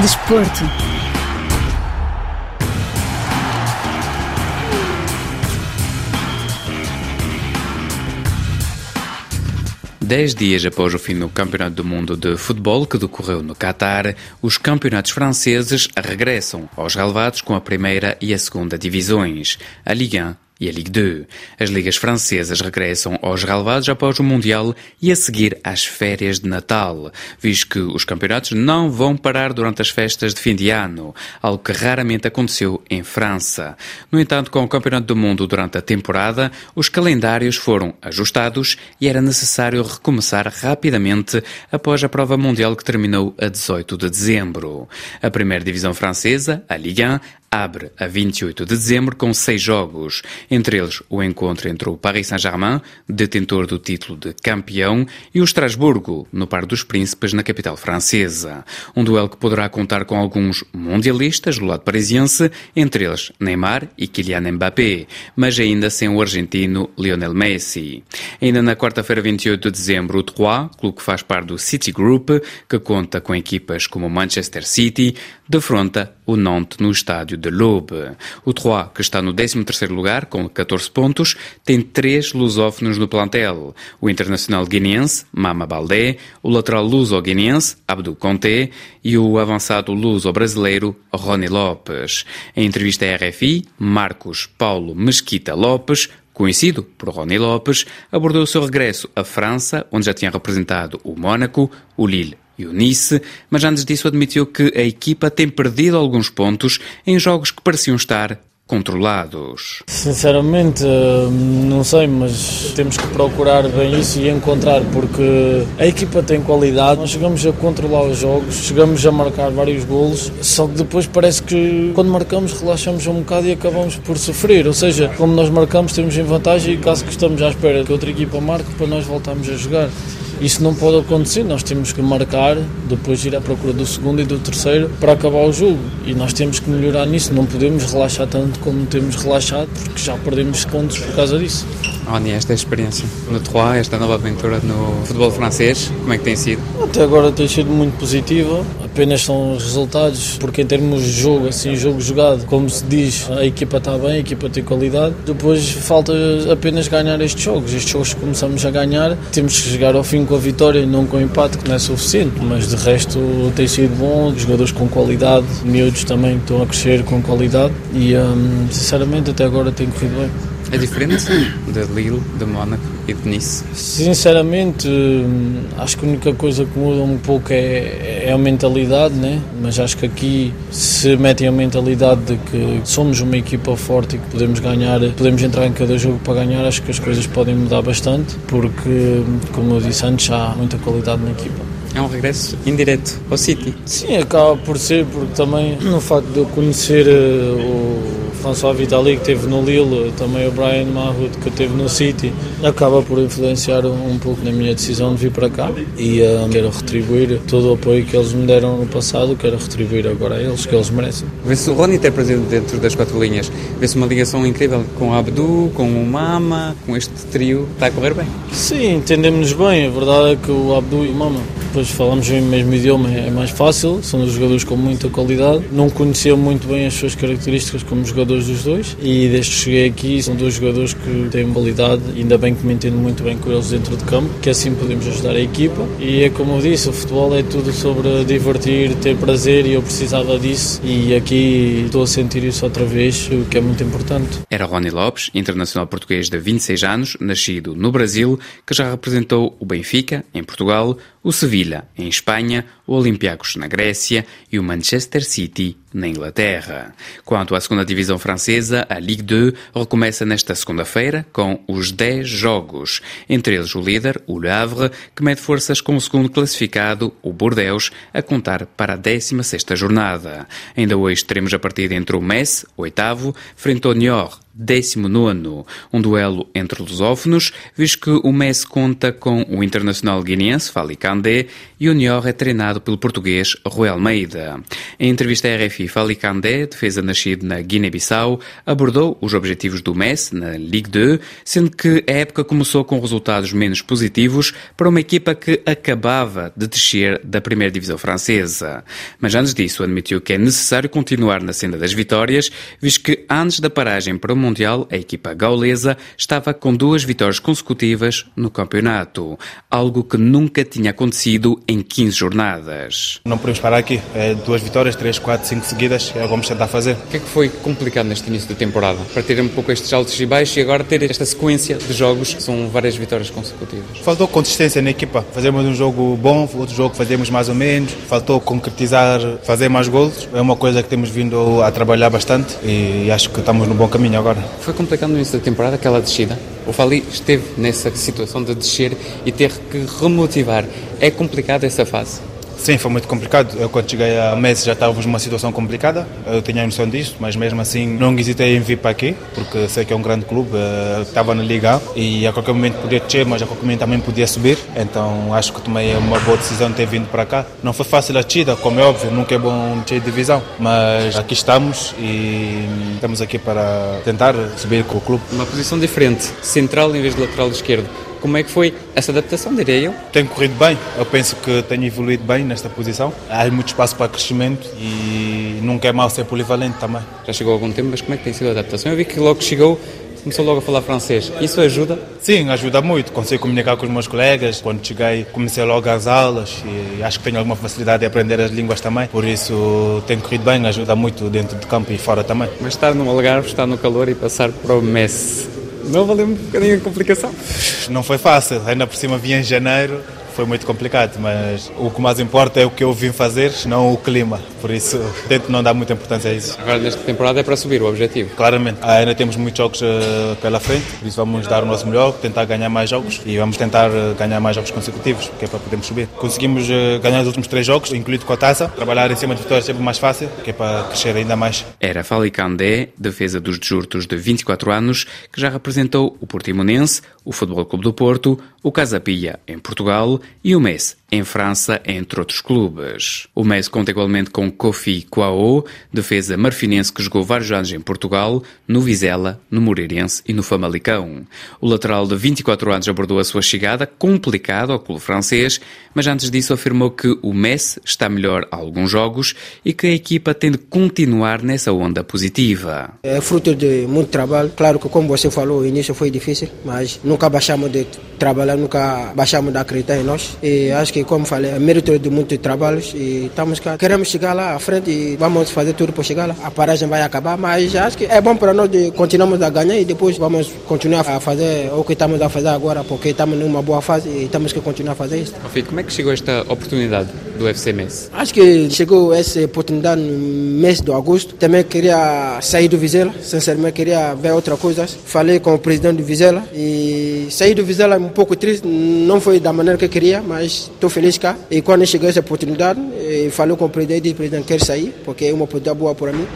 Desporto. Dez dias após o fim do Campeonato do Mundo de Futebol que decorreu no Catar, os campeonatos franceses regressam aos relevados com a primeira e a segunda divisões. A Ligue 1 e a Ligue 2. As ligas francesas regressam aos relevados após o Mundial e a seguir às férias de Natal, visto que os campeonatos não vão parar durante as festas de fim de ano, algo que raramente aconteceu em França. No entanto, com o Campeonato do Mundo durante a temporada, os calendários foram ajustados e era necessário recomeçar rapidamente após a prova mundial que terminou a 18 de dezembro. A primeira divisão francesa, a Ligue 1, abre a 28 de dezembro com seis jogos, entre eles o encontro entre o Paris Saint-Germain, detentor do título de campeão, e o Estrasburgo, no Par dos Príncipes, na capital francesa. Um duelo que poderá contar com alguns mundialistas do lado parisiense, entre eles Neymar e Kylian Mbappé, mas ainda sem o argentino Lionel Messi. Ainda na quarta-feira, 28 de dezembro, o Troyes, clube que faz parte do City Group, que conta com equipas como Manchester City, defronta o Nantes no estádio de Loube. O Troyes, que está no 13º lugar, com 14 pontos, tem três lusófonos no plantel. O internacional guineense, Mama Baldé, o lateral luso-guineense, Abdul Conté, e o avançado luso-brasileiro, Rony Lopes. Em entrevista à RFI, Marcos Paulo Mesquita Lopes, conhecido por Rony Lopes, abordou o seu regresso à França, onde já tinha representado o Mónaco, o Lille e o Nice, mas antes disso admitiu que a equipa tem perdido alguns pontos em jogos que pareciam estar controlados. Sinceramente, não sei, mas temos que procurar bem isso e encontrar, porque a equipa tem qualidade, nós chegamos a controlar os jogos, chegamos a marcar vários golos, só que depois parece que quando marcamos relaxamos um bocado e acabamos por sofrer, ou seja, como nós marcamos temos em vantagem e caso que estamos à espera que outra equipa marque para nós voltarmos a jogar. Isso não pode acontecer, nós temos que marcar, depois ir à procura do segundo e do terceiro para acabar o jogo. E nós temos que melhorar nisso, não podemos relaxar tanto como temos relaxado, porque já perdemos pontos por causa disso. Oni, esta experiência no Troyes, esta nova aventura no futebol francês, como é que tem sido? Até agora tem sido muito positiva, apenas são os resultados, porque em termos de jogo, assim, jogo jogado, como se diz, a equipa está bem, a equipa tem qualidade, depois falta apenas ganhar estes jogos. Estes jogos começamos a ganhar, temos que chegar ao fim com a vitória e não com o empate, que não é suficiente, mas de resto tem sido bom, jogadores com qualidade, miúdos também estão a crescer com qualidade e hum, sinceramente até agora tem corrido bem. É diferente de Lille, de Mónaco e de Nice? Sinceramente, hum, acho que a única coisa que muda um pouco é, é a mentalidade, né? mas acho que aqui se metem a mentalidade de que somos uma equipa forte e que podemos ganhar, podemos entrar em cada jogo para ganhar, acho que as coisas podem mudar bastante, porque, como eu disse antes, há muita qualidade na equipa. É um regresso indireto ao City? Sim, acaba por ser, porque também no facto de eu conhecer uh, o François Vitali que teve no Lille, também o Brian Mahut que teve no City, acaba por influenciar um, um pouco na minha decisão de vir para cá e uh, quero retribuir todo o apoio que eles me deram no passado, quero retribuir agora a eles, que eles merecem. Vê-se o Rony ter presente dentro das quatro linhas, vê-se uma ligação incrível com o Abdu, com o Mama, com este trio, está a correr bem? Sim, entendemos-nos bem, a verdade é que o Abdu e o Mama depois falamos o mesmo idioma, é mais fácil, são dois jogadores com muita qualidade. Não conhecia muito bem as suas características como jogadores dos dois e desde que cheguei aqui são dois jogadores que têm qualidade, ainda bem que me entendo muito bem com eles dentro de campo, que assim podemos ajudar a equipa. E é como eu disse, o futebol é tudo sobre divertir, ter prazer e eu precisava disso e aqui estou a sentir isso outra vez, o que é muito importante. Era Rony Lopes, internacional português de 26 anos, nascido no Brasil, que já representou o Benfica, em Portugal, o Sevilha, em Espanha, o Olympiacos na Grécia e o Manchester City na Inglaterra. Quanto à segunda divisão francesa, a Ligue 2 recomeça nesta segunda-feira com os 10 jogos, entre eles o líder, o Le Havre, que mede forças com o segundo classificado, o Bordeaux, a contar para a 16ª jornada. Ainda hoje teremos a partida entre o Metz, oitavo, frente ao Niort, 19, um duelo entre lusófonos, visto que o Metz conta com o internacional guineense Fali Candé e o Niort é treinado pelo português Rui Almeida. Em entrevista à RFI, Fali Candé, defesa nascido na Guiné-Bissau, abordou os objetivos do Messi na Ligue 2, sendo que a época começou com resultados menos positivos para uma equipa que acabava de descer da primeira divisão francesa. Mas antes disso, admitiu que é necessário continuar na senda das vitórias, visto que antes da paragem para o Mundial, a equipa gaulesa estava com duas vitórias consecutivas no campeonato, algo que nunca tinha acontecido em 15 jornadas. Não podemos parar aqui. É duas vitórias, três, quatro, cinco seguidas, é o que vamos tentar fazer. O que é que foi complicado neste início da temporada? Para ter um pouco estes altos e baixos e agora ter esta sequência de jogos, que são várias vitórias consecutivas. Faltou consistência na equipa. Fazemos um jogo bom, outro jogo fazemos mais ou menos. Faltou concretizar, fazer mais gols. É uma coisa que temos vindo a trabalhar bastante e acho que estamos no bom caminho agora. Foi complicado no início da temporada aquela descida? O Fali esteve nessa situação de descer e ter que remotivar. É complicado essa fase? Sim, foi muito complicado. Eu, quando cheguei a Messi, já estávamos numa situação complicada. Eu tinha a noção disso, mas mesmo assim não hesitei em vir para aqui, porque sei que é um grande clube. Eh, estava na Liga e a qualquer momento podia descer, mas a qualquer momento também podia subir. Então acho que tomei uma boa decisão de ter vindo para cá. Não foi fácil a descida, como é óbvio, nunca é bom de divisão, mas aqui estamos e estamos aqui para tentar subir com o clube. Uma posição diferente, central em vez de lateral esquerdo como é que foi essa adaptação, diria eu? Tem corrido bem. Eu penso que tenho evoluído bem nesta posição. Há muito espaço para crescimento e nunca é mal ser polivalente também. Já chegou há algum tempo, mas como é que tem sido a adaptação? Eu vi que logo que chegou começou logo a falar francês. Isso ajuda? Sim, ajuda muito. Consegui comunicar com os meus colegas. Quando cheguei, comecei logo as aulas e acho que tenho alguma facilidade de aprender as línguas também. Por isso, tem corrido bem, ajuda muito dentro de campo e fora também. Mas estar no Algarve, estar no calor e passar para o Messi, não valeu um bocadinho a complicação? Não foi fácil, ainda por cima vinha em janeiro, foi muito complicado, mas o que mais importa é o que eu vim fazer, não o clima. Por isso, tento não dar muita importância a isso. Agora, nesta temporada, é para subir o objetivo? Claramente. Ainda temos muitos jogos uh, pela frente, por isso vamos dar o nosso melhor, tentar ganhar mais jogos e vamos tentar uh, ganhar mais jogos consecutivos, que é para podermos subir. Conseguimos uh, ganhar os últimos três jogos, incluído com a taça. Trabalhar em cima de vitórias é sempre mais fácil, que é para crescer ainda mais. Era Fali Candé, defesa dos desurtos de 24 anos, que já representou o Portimonense, o Futebol Clube do Porto, o Casa Pia em Portugal e o Metz em França, entre outros clubes. O Metz conta igualmente com Kofi Kouao, defesa marfinense que jogou vários anos em Portugal, no Vizela, no Moreirense e no Famalicão. O lateral de 24 anos abordou a sua chegada complicada ao clube francês, mas antes disso afirmou que o Metz está melhor a alguns jogos e que a equipa tem de continuar nessa onda positiva. É fruto de muito trabalho. Claro que, como você falou, o início foi difícil, mas nunca baixamos de trabalhar, nunca baixamos de acreditar em nós. E acho que, como falei, é mérito de muitos trabalhos e estamos cá. Queremos chegar lá à frente e vamos fazer tudo para chegar lá. A paragem vai acabar, mas acho que é bom para nós de continuarmos a ganhar e depois vamos continuar a fazer o que estamos a fazer agora, porque estamos numa boa fase e temos que continuar a fazer isso. como é que chegou esta oportunidade do UFC Messi? Acho que chegou essa oportunidade no mês de agosto. Também queria sair do Vizela, sinceramente queria ver outra coisa. Falei com o presidente do Vizela e sair do Vizela é um pouco triste, não foi da maneira que eu queria, mas estou feliz cá. E quando chegou essa oportunidade, falei com o presidente e o presidente quer sair, porque é uma oportunidade boa para mim.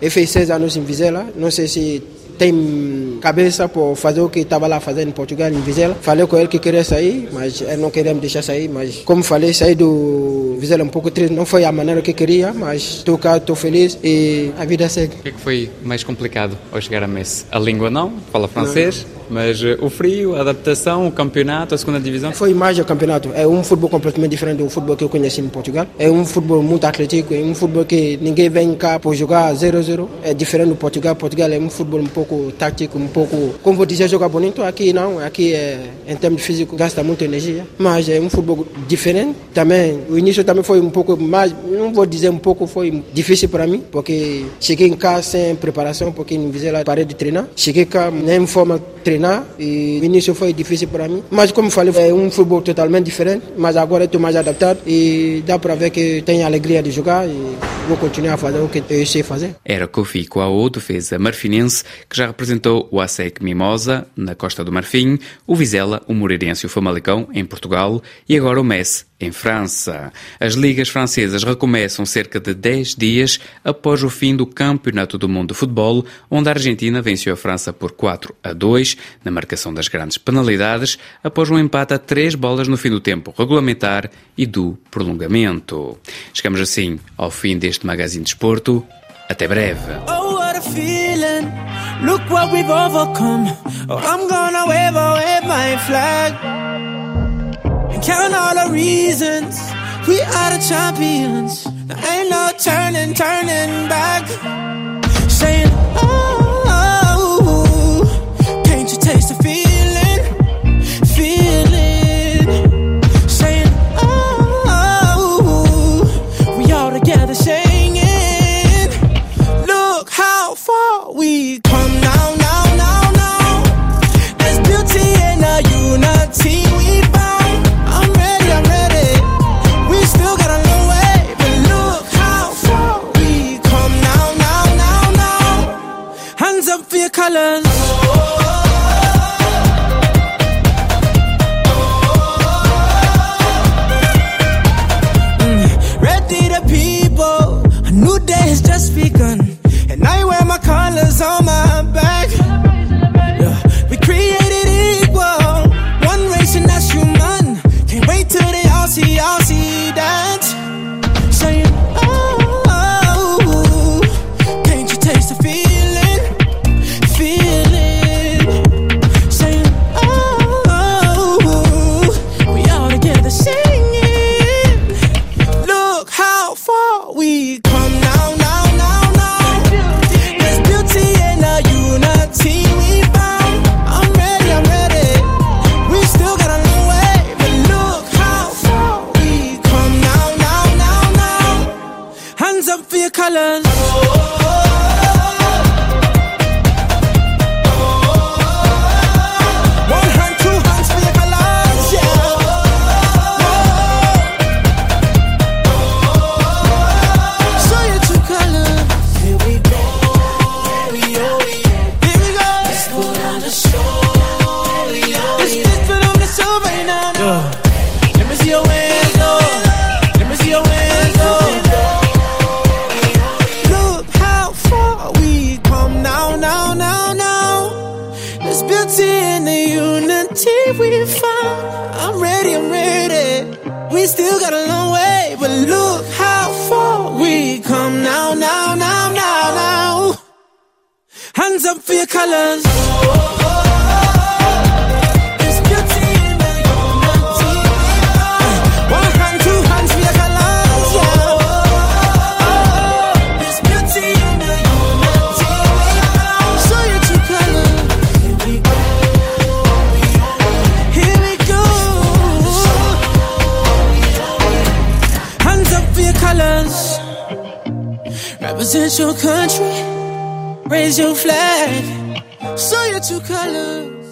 Eu fiz seis anos em Vizela, não sei se tem cabeça para fazer o que estava lá fazendo em Portugal, em Vizela. Falei com ele que queria sair, mas ele não queria me deixar sair. Mas, como falei, saí do Vizela um pouco triste. Não foi a maneira que queria, mas estou cá, estou feliz e a vida segue. O que, é que foi mais complicado ao chegar a Messi? A língua não, fala francês. Não. Mas uh, o frio, a adaptação, o campeonato, a segunda divisão? Foi mais o campeonato. É um futebol completamente diferente do futebol que eu conheci em Portugal. É um futebol muito atlético, é um futebol que ninguém vem cá para jogar 0-0. É diferente do Portugal. Portugal é um futebol um pouco tático, um pouco, como vou dizer, jogar bonito. Aqui não, aqui é, em termos de físico gasta muita energia. Mas é um futebol diferente. Também, o início também foi um pouco mais, não vou dizer um pouco, foi difícil para mim, porque cheguei em casa sem preparação, porque em Vizela parei de treinar. Cheguei cá nem forma treinar e o início foi difícil para mim. Mas como falei, é um futebol totalmente diferente, mas agora estou mais adaptado e dá para ver que tenho alegria de jogar e vou continuar a fazer o que eu sei fazer. Era Kofi Kouao, defesa marfinense, que já representou o ASEC Mimosa, na Costa do Marfim, o Vizela, o Moreirense e o Famalicão, em Portugal, e agora o Messi, em França. As ligas francesas recomeçam cerca de 10 dias após o fim do Campeonato do Mundo de Futebol, onde a Argentina venceu a França por 4 a 2 na marcação das grandes penalidades, após um empate a três bolas no fim do tempo regulamentar e do prolongamento. Chegamos assim ao fim deste Magazine de Esporto. Até breve. Oh, and count all the reasons. We are the champions. There ain't no turning, turning back. Saying, oh. Still got a long way, but look how far we come now, now, now, now, now. Hands up for your colors. Your country, raise your flag, show your true colors.